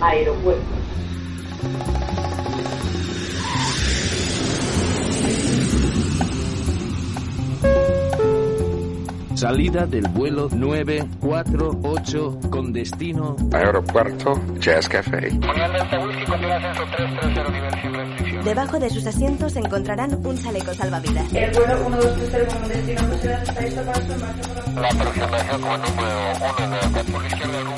Aeropuerto. Salida del vuelo 948 con destino Aeropuerto Jazz Café. Debajo de sus asientos encontrarán un chaleco salvavidas. El vuelo 1230 con destino está listo para su marcha por la La aproximación como número 1 de por la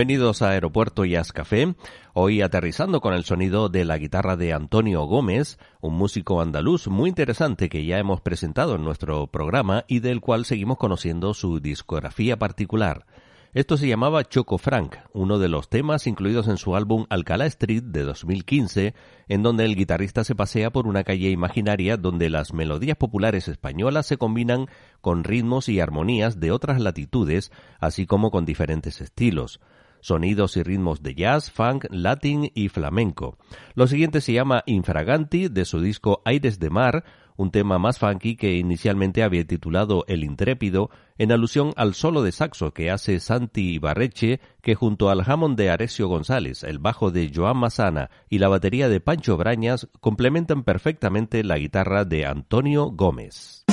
Bienvenidos a Aeropuerto Jazz Café, hoy aterrizando con el sonido de la guitarra de Antonio Gómez, un músico andaluz muy interesante que ya hemos presentado en nuestro programa y del cual seguimos conociendo su discografía particular. Esto se llamaba Choco Frank, uno de los temas incluidos en su álbum Alcalá Street de 2015, en donde el guitarrista se pasea por una calle imaginaria donde las melodías populares españolas se combinan con ritmos y armonías de otras latitudes, así como con diferentes estilos sonidos y ritmos de jazz, funk, latín y flamenco. Lo siguiente se llama Infraganti de su disco Aires de Mar, un tema más funky que inicialmente había titulado El Intrépido, en alusión al solo de saxo que hace Santi Ibarreche, que junto al Hammond de Aresio González, el bajo de Joan Masana y la batería de Pancho Brañas complementan perfectamente la guitarra de Antonio Gómez.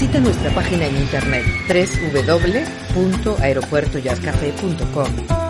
Visita nuestra página en internet www.aeropuertoyascafé.com.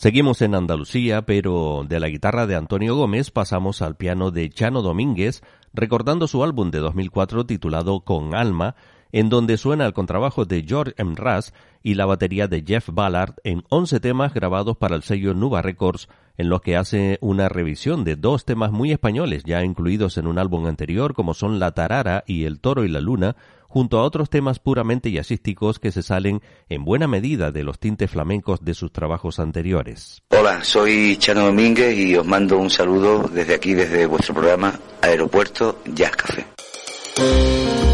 Seguimos en Andalucía, pero de la guitarra de Antonio Gómez pasamos al piano de Chano Domínguez, recordando su álbum de 2004 titulado Con Alma, en donde suena el contrabajo de George M. Russ y la batería de Jeff Ballard en 11 temas grabados para el sello Nuba Records, en los que hace una revisión de dos temas muy españoles ya incluidos en un álbum anterior como son La Tarara y El Toro y la Luna, junto a otros temas puramente jazzísticos que se salen en buena medida de los tintes flamencos de sus trabajos anteriores. Hola, soy Chano Domínguez y os mando un saludo desde aquí, desde vuestro programa Aeropuerto Jazz Café.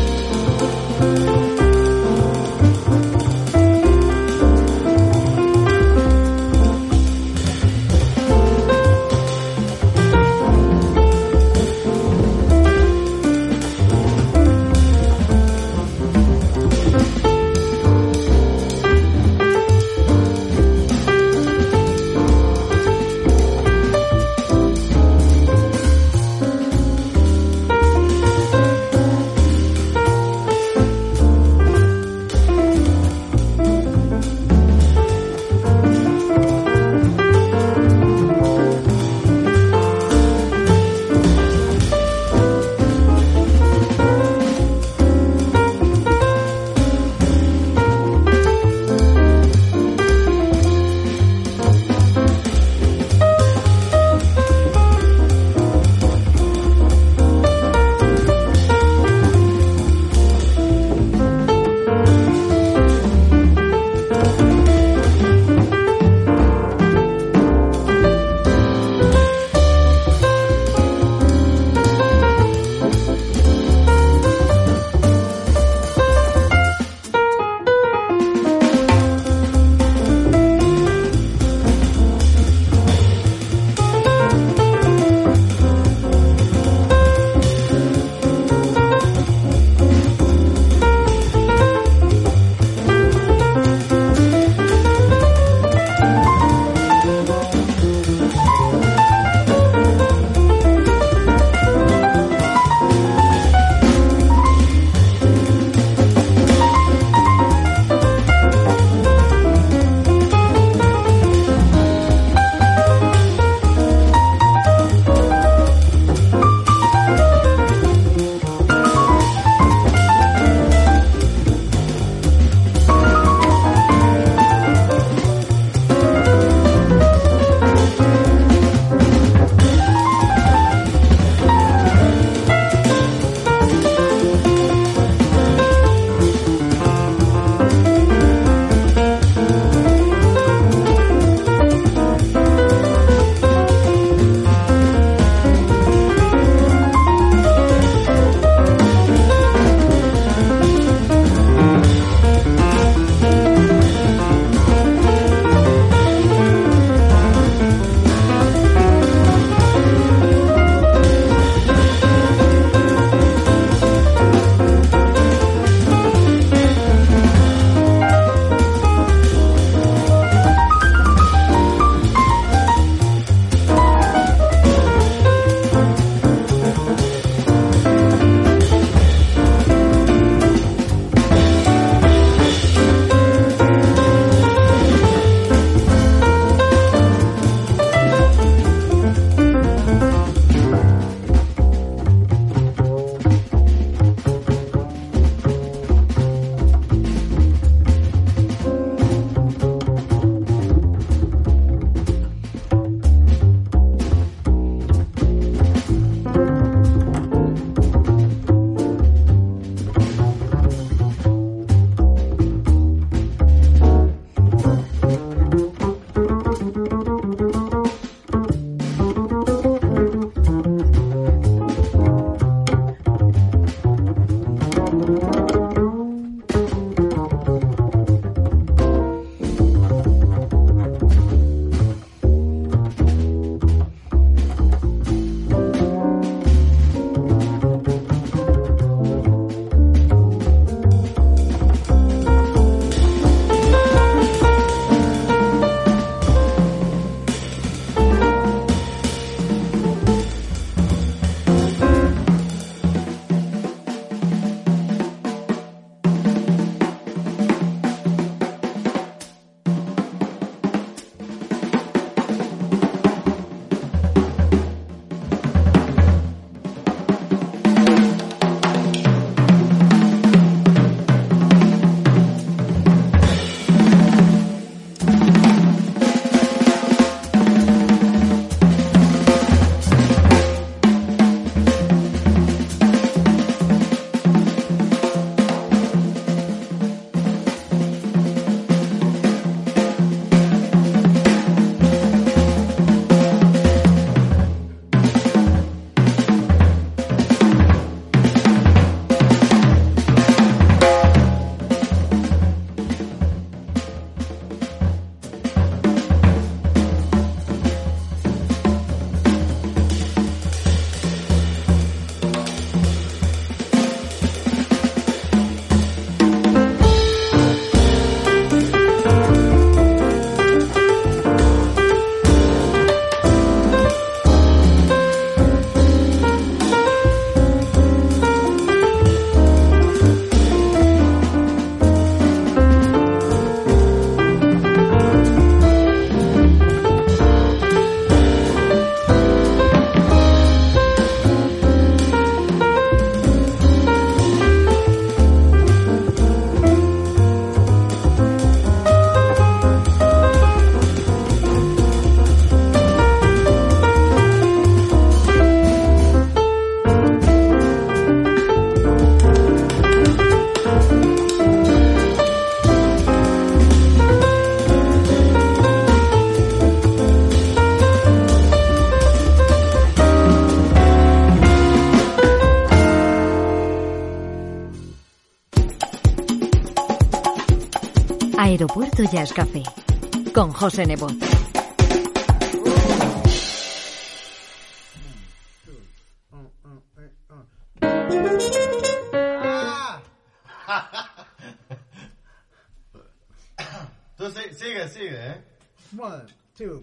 Aeropuerto Jazz Café con José Nebot. Tú sigue, sigue, ¿eh? One, two,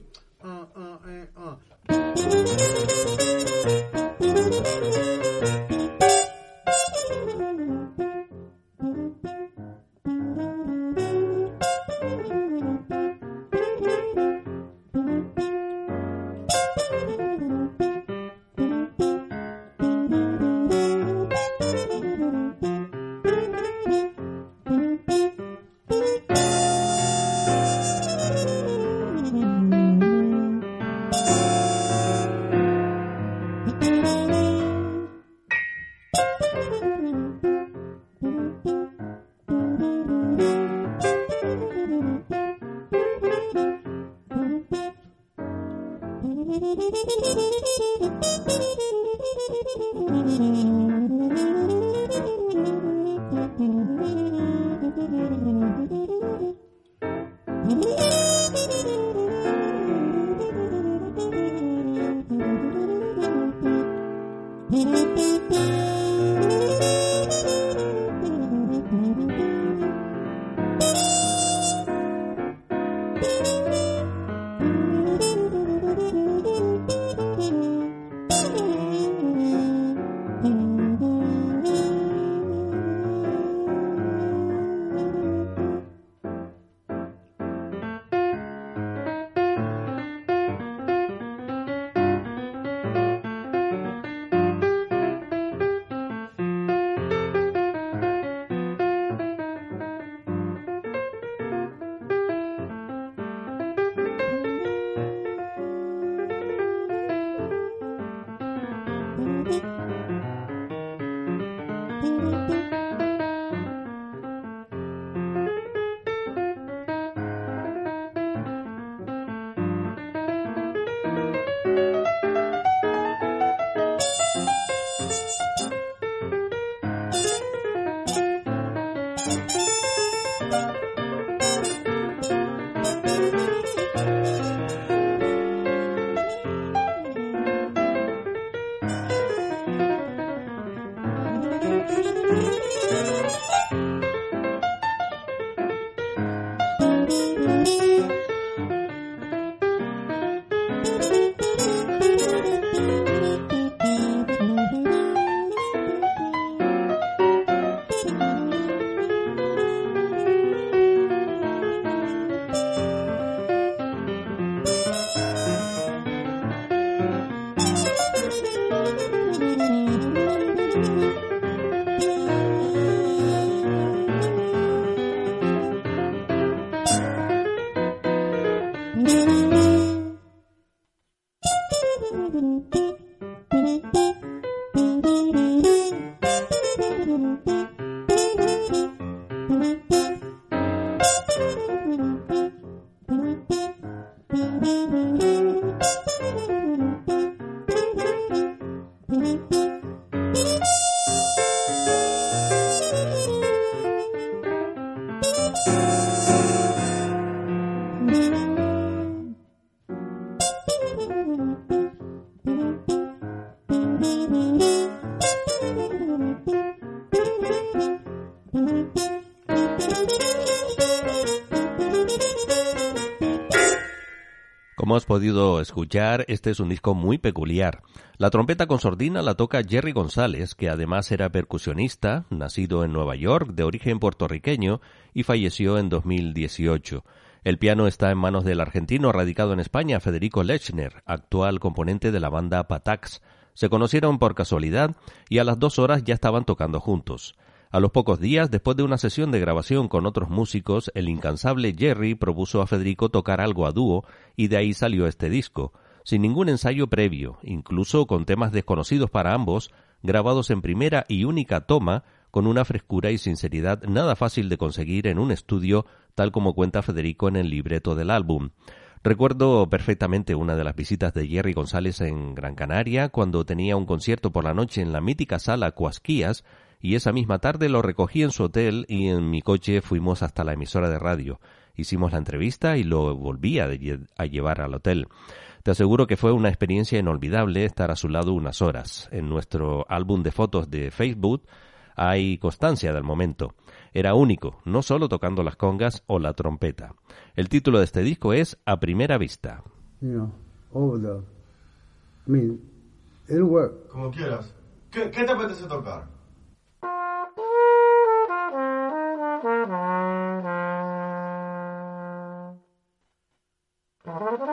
podido escuchar, este es un disco muy peculiar. La trompeta con sordina la toca Jerry González, que además era percusionista, nacido en Nueva York, de origen puertorriqueño, y falleció en 2018. El piano está en manos del argentino radicado en España, Federico Lechner, actual componente de la banda Patax. Se conocieron por casualidad y a las dos horas ya estaban tocando juntos. A los pocos días, después de una sesión de grabación con otros músicos, el incansable Jerry propuso a Federico tocar algo a dúo y de ahí salió este disco, sin ningún ensayo previo, incluso con temas desconocidos para ambos, grabados en primera y única toma, con una frescura y sinceridad nada fácil de conseguir en un estudio, tal como cuenta Federico en el libreto del álbum. Recuerdo perfectamente una de las visitas de Jerry González en Gran Canaria, cuando tenía un concierto por la noche en la mítica sala Cuasquías, y esa misma tarde lo recogí en su hotel y en mi coche fuimos hasta la emisora de radio. Hicimos la entrevista y lo volví a, a llevar al hotel. Te aseguro que fue una experiencia inolvidable estar a su lado unas horas. En nuestro álbum de fotos de Facebook hay constancia del momento. Era único, no solo tocando las congas o la trompeta. El título de este disco es A Primera Vista. Como quieras. ¿Qué, qué te apetece tocar? Thank you.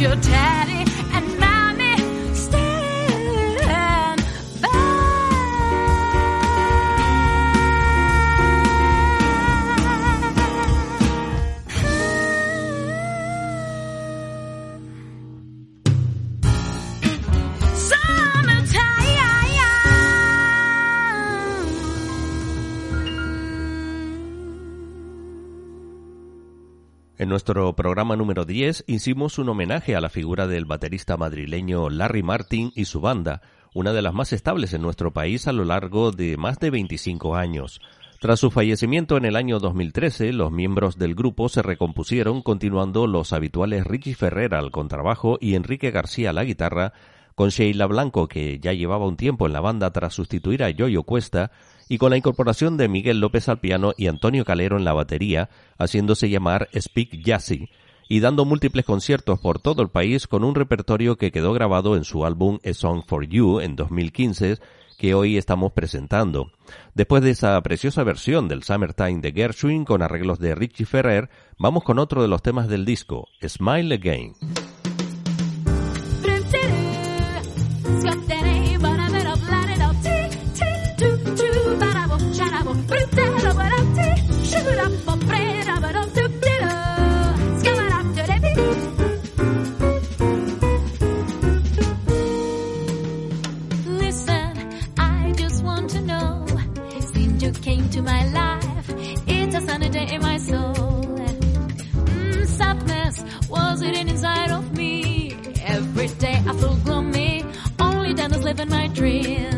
your tatty En nuestro programa número 10 hicimos un homenaje a la figura del baterista madrileño Larry Martin y su banda, una de las más estables en nuestro país a lo largo de más de 25 años. Tras su fallecimiento en el año 2013, los miembros del grupo se recompusieron continuando los habituales Richie Ferrer al contrabajo y Enrique García a la guitarra, con Sheila Blanco, que ya llevaba un tiempo en la banda tras sustituir a Yoyo Cuesta, y con la incorporación de Miguel López al piano y Antonio Calero en la batería, haciéndose llamar Speak Jazzy, y dando múltiples conciertos por todo el país con un repertorio que quedó grabado en su álbum A Song for You en 2015, que hoy estamos presentando. Después de esa preciosa versión del Summertime de Gershwin con arreglos de Richie Ferrer, vamos con otro de los temas del disco, Smile Again. to my life. It's a sunny day in my soul. Mm, sadness was hidden inside of me. Every day I feel gloomy, only then I live in my dreams.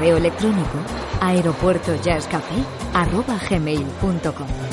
Correo electrónico aeropuertojazzcafé@gmail.com.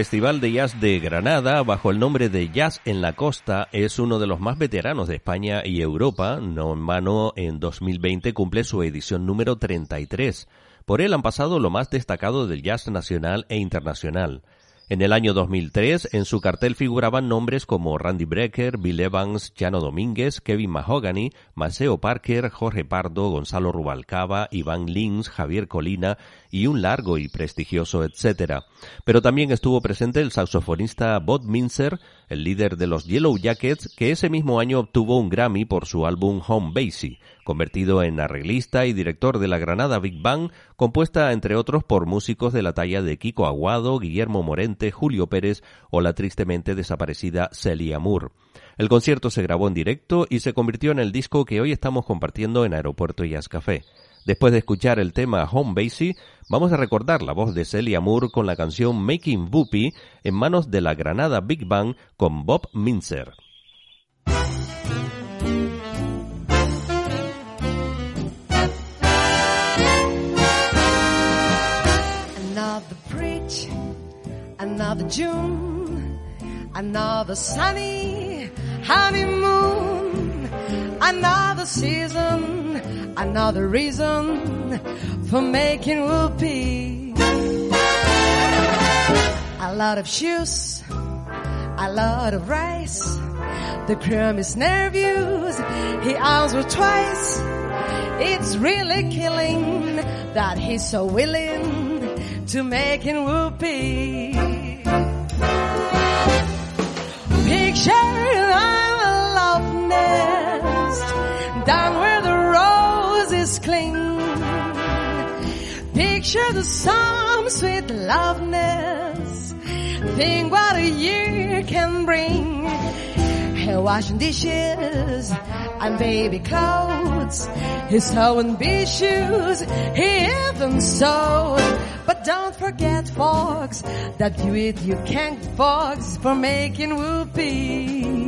Festival de Jazz de Granada, bajo el nombre de Jazz en la Costa, es uno de los más veteranos de España y Europa. No en vano, en 2020 cumple su edición número 33. Por él han pasado lo más destacado del jazz nacional e internacional. En el año 2003, en su cartel figuraban nombres como Randy Brecker, Bill Evans, Jano Domínguez, Kevin Mahogany, Maceo Parker, Jorge Pardo, Gonzalo Rubalcaba, Iván Lins, Javier Colina y un largo y prestigioso etcétera. Pero también estuvo presente el saxofonista Bob Minzer, el líder de los Yellow Jackets, que ese mismo año obtuvo un Grammy por su álbum Home Basie, convertido en arreglista y director de la Granada Big Bang, compuesta entre otros por músicos de la talla de Kiko Aguado, Guillermo Morente, Julio Pérez o la tristemente desaparecida Celia Moore. El concierto se grabó en directo y se convirtió en el disco que hoy estamos compartiendo en Aeropuerto Jazz Café. Después de escuchar el tema Home Basie, vamos a recordar la voz de Celia Moore con la canción Making Whoopi en manos de la Granada Big Bang con Bob Minzer. June, sunny honeymoon, another season, another reason for making whoopee. A lot of shoes, a lot of rice. The is nervous, he answered twice. It's really killing that he's so willing to making whoopee. Picture I'm a love nest cling. Picture the some sweet loveness. Think what a year can bring. Hair washing dishes and baby clothes. He's bee shoes. He even sewed. But don't forget, folks, that you eat you can't fox for making whoopee.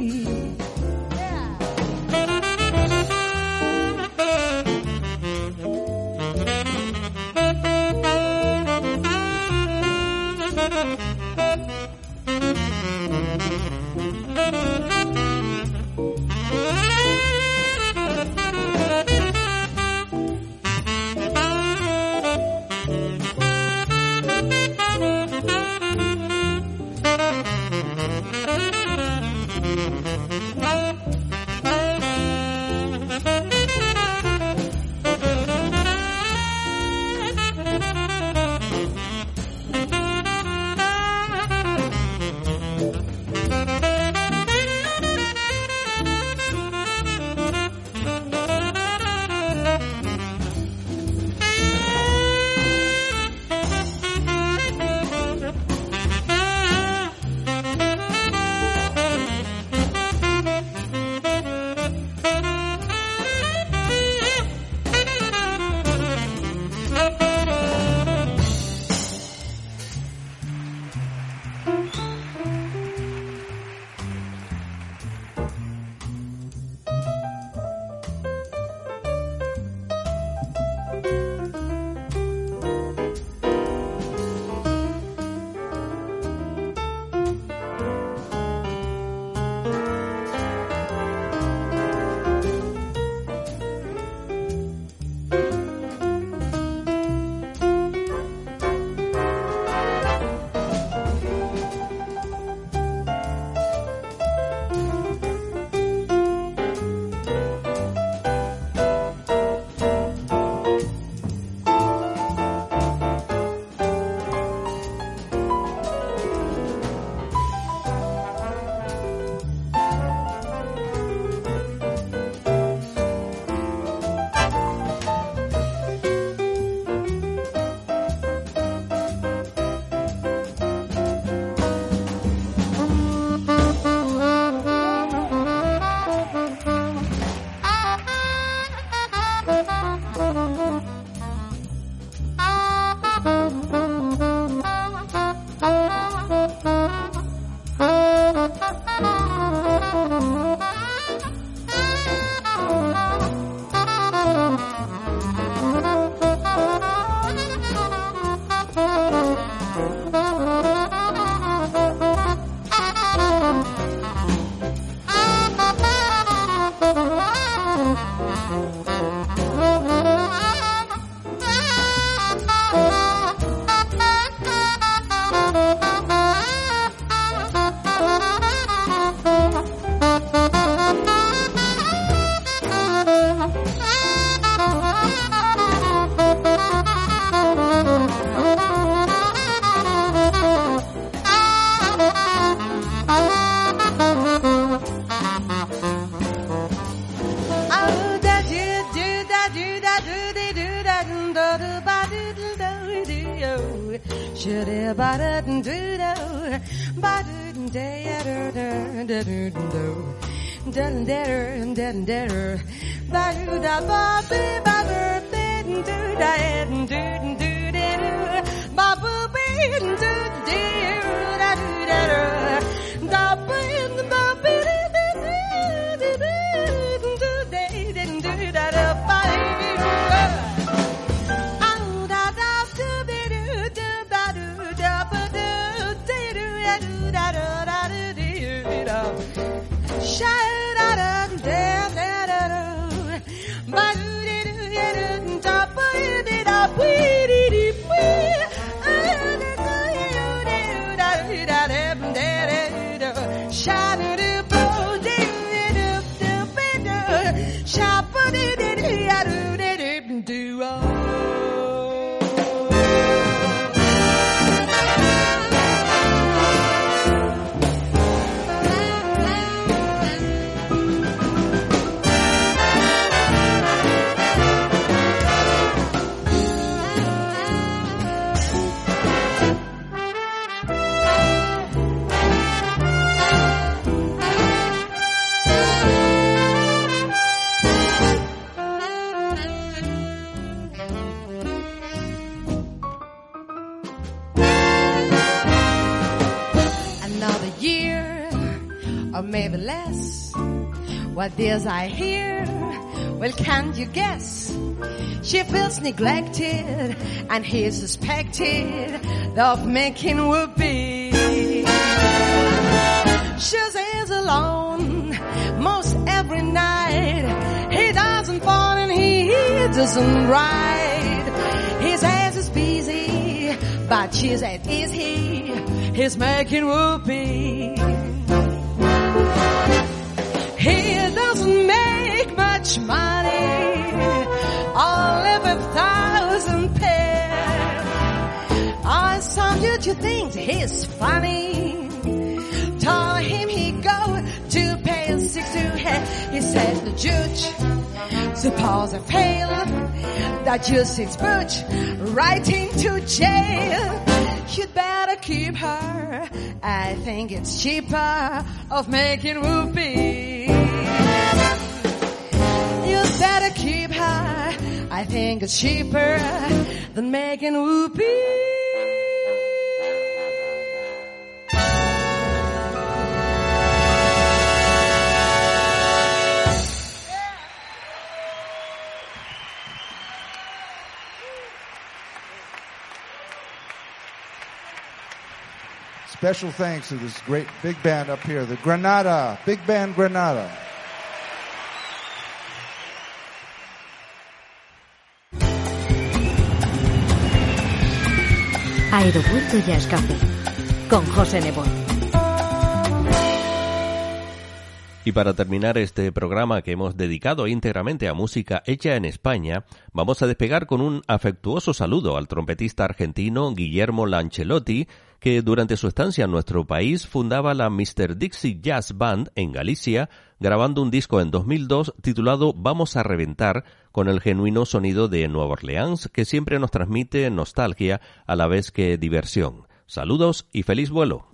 Or maybe less. What is I hear? Well, can't you guess? She feels neglected, and he is suspected of making whoopee. She is alone most every night. He doesn't fall and he doesn't ride. His ass is busy, but she said, is he? He's making whoopee. Much money, only a thousand pair. On some YouTube things, he's funny. Told him he go to pay six to head. He says the judge, suppose I fail, that you six butch right into jail. You'd better keep her. I think it's cheaper of making whoopee. You'd better keep her. I think it's cheaper than making whoopee. Special thanks to this great big band up here, the Granada, Big Band Granada. Aeropuerto Jazz Café con José Nebot. Y para terminar este programa que hemos dedicado íntegramente a música hecha en España, vamos a despegar con un afectuoso saludo al trompetista argentino Guillermo Lancelotti, que durante su estancia en nuestro país fundaba la Mr. Dixie Jazz Band en Galicia, grabando un disco en 2002 titulado Vamos a reventar, con el genuino sonido de Nueva Orleans, que siempre nos transmite nostalgia a la vez que diversión. Saludos y feliz vuelo.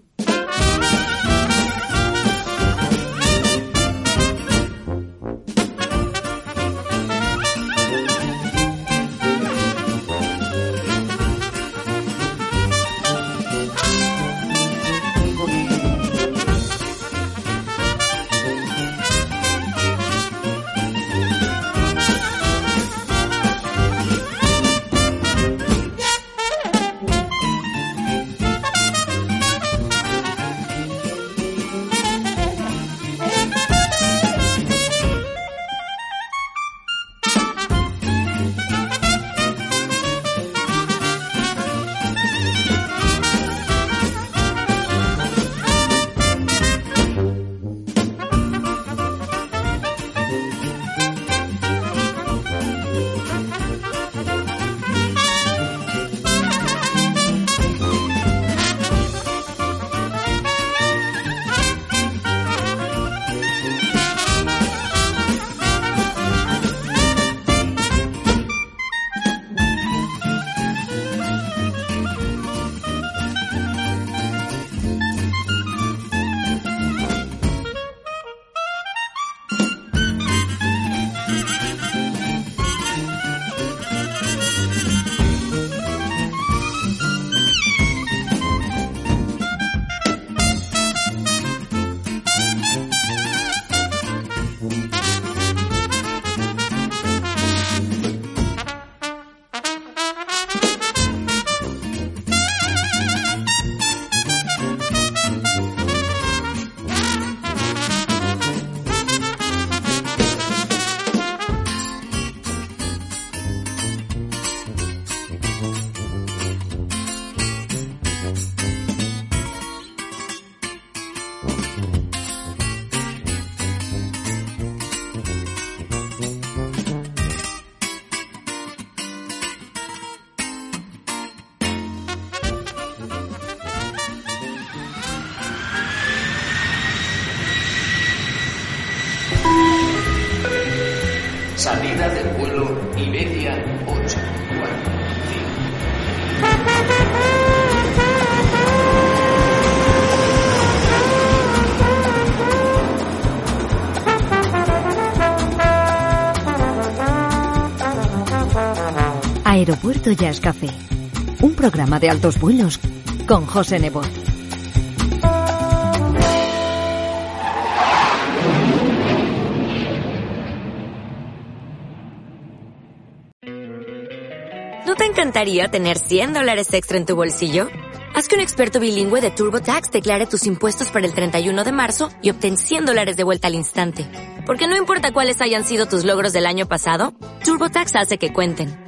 Aeropuerto Jazz Café. Un programa de altos vuelos con José Nebot. ¿No te encantaría tener 100 dólares extra en tu bolsillo? Haz que un experto bilingüe de TurboTax declare tus impuestos para el 31 de marzo y obtén 100 dólares de vuelta al instante. Porque no importa cuáles hayan sido tus logros del año pasado, TurboTax hace que cuenten.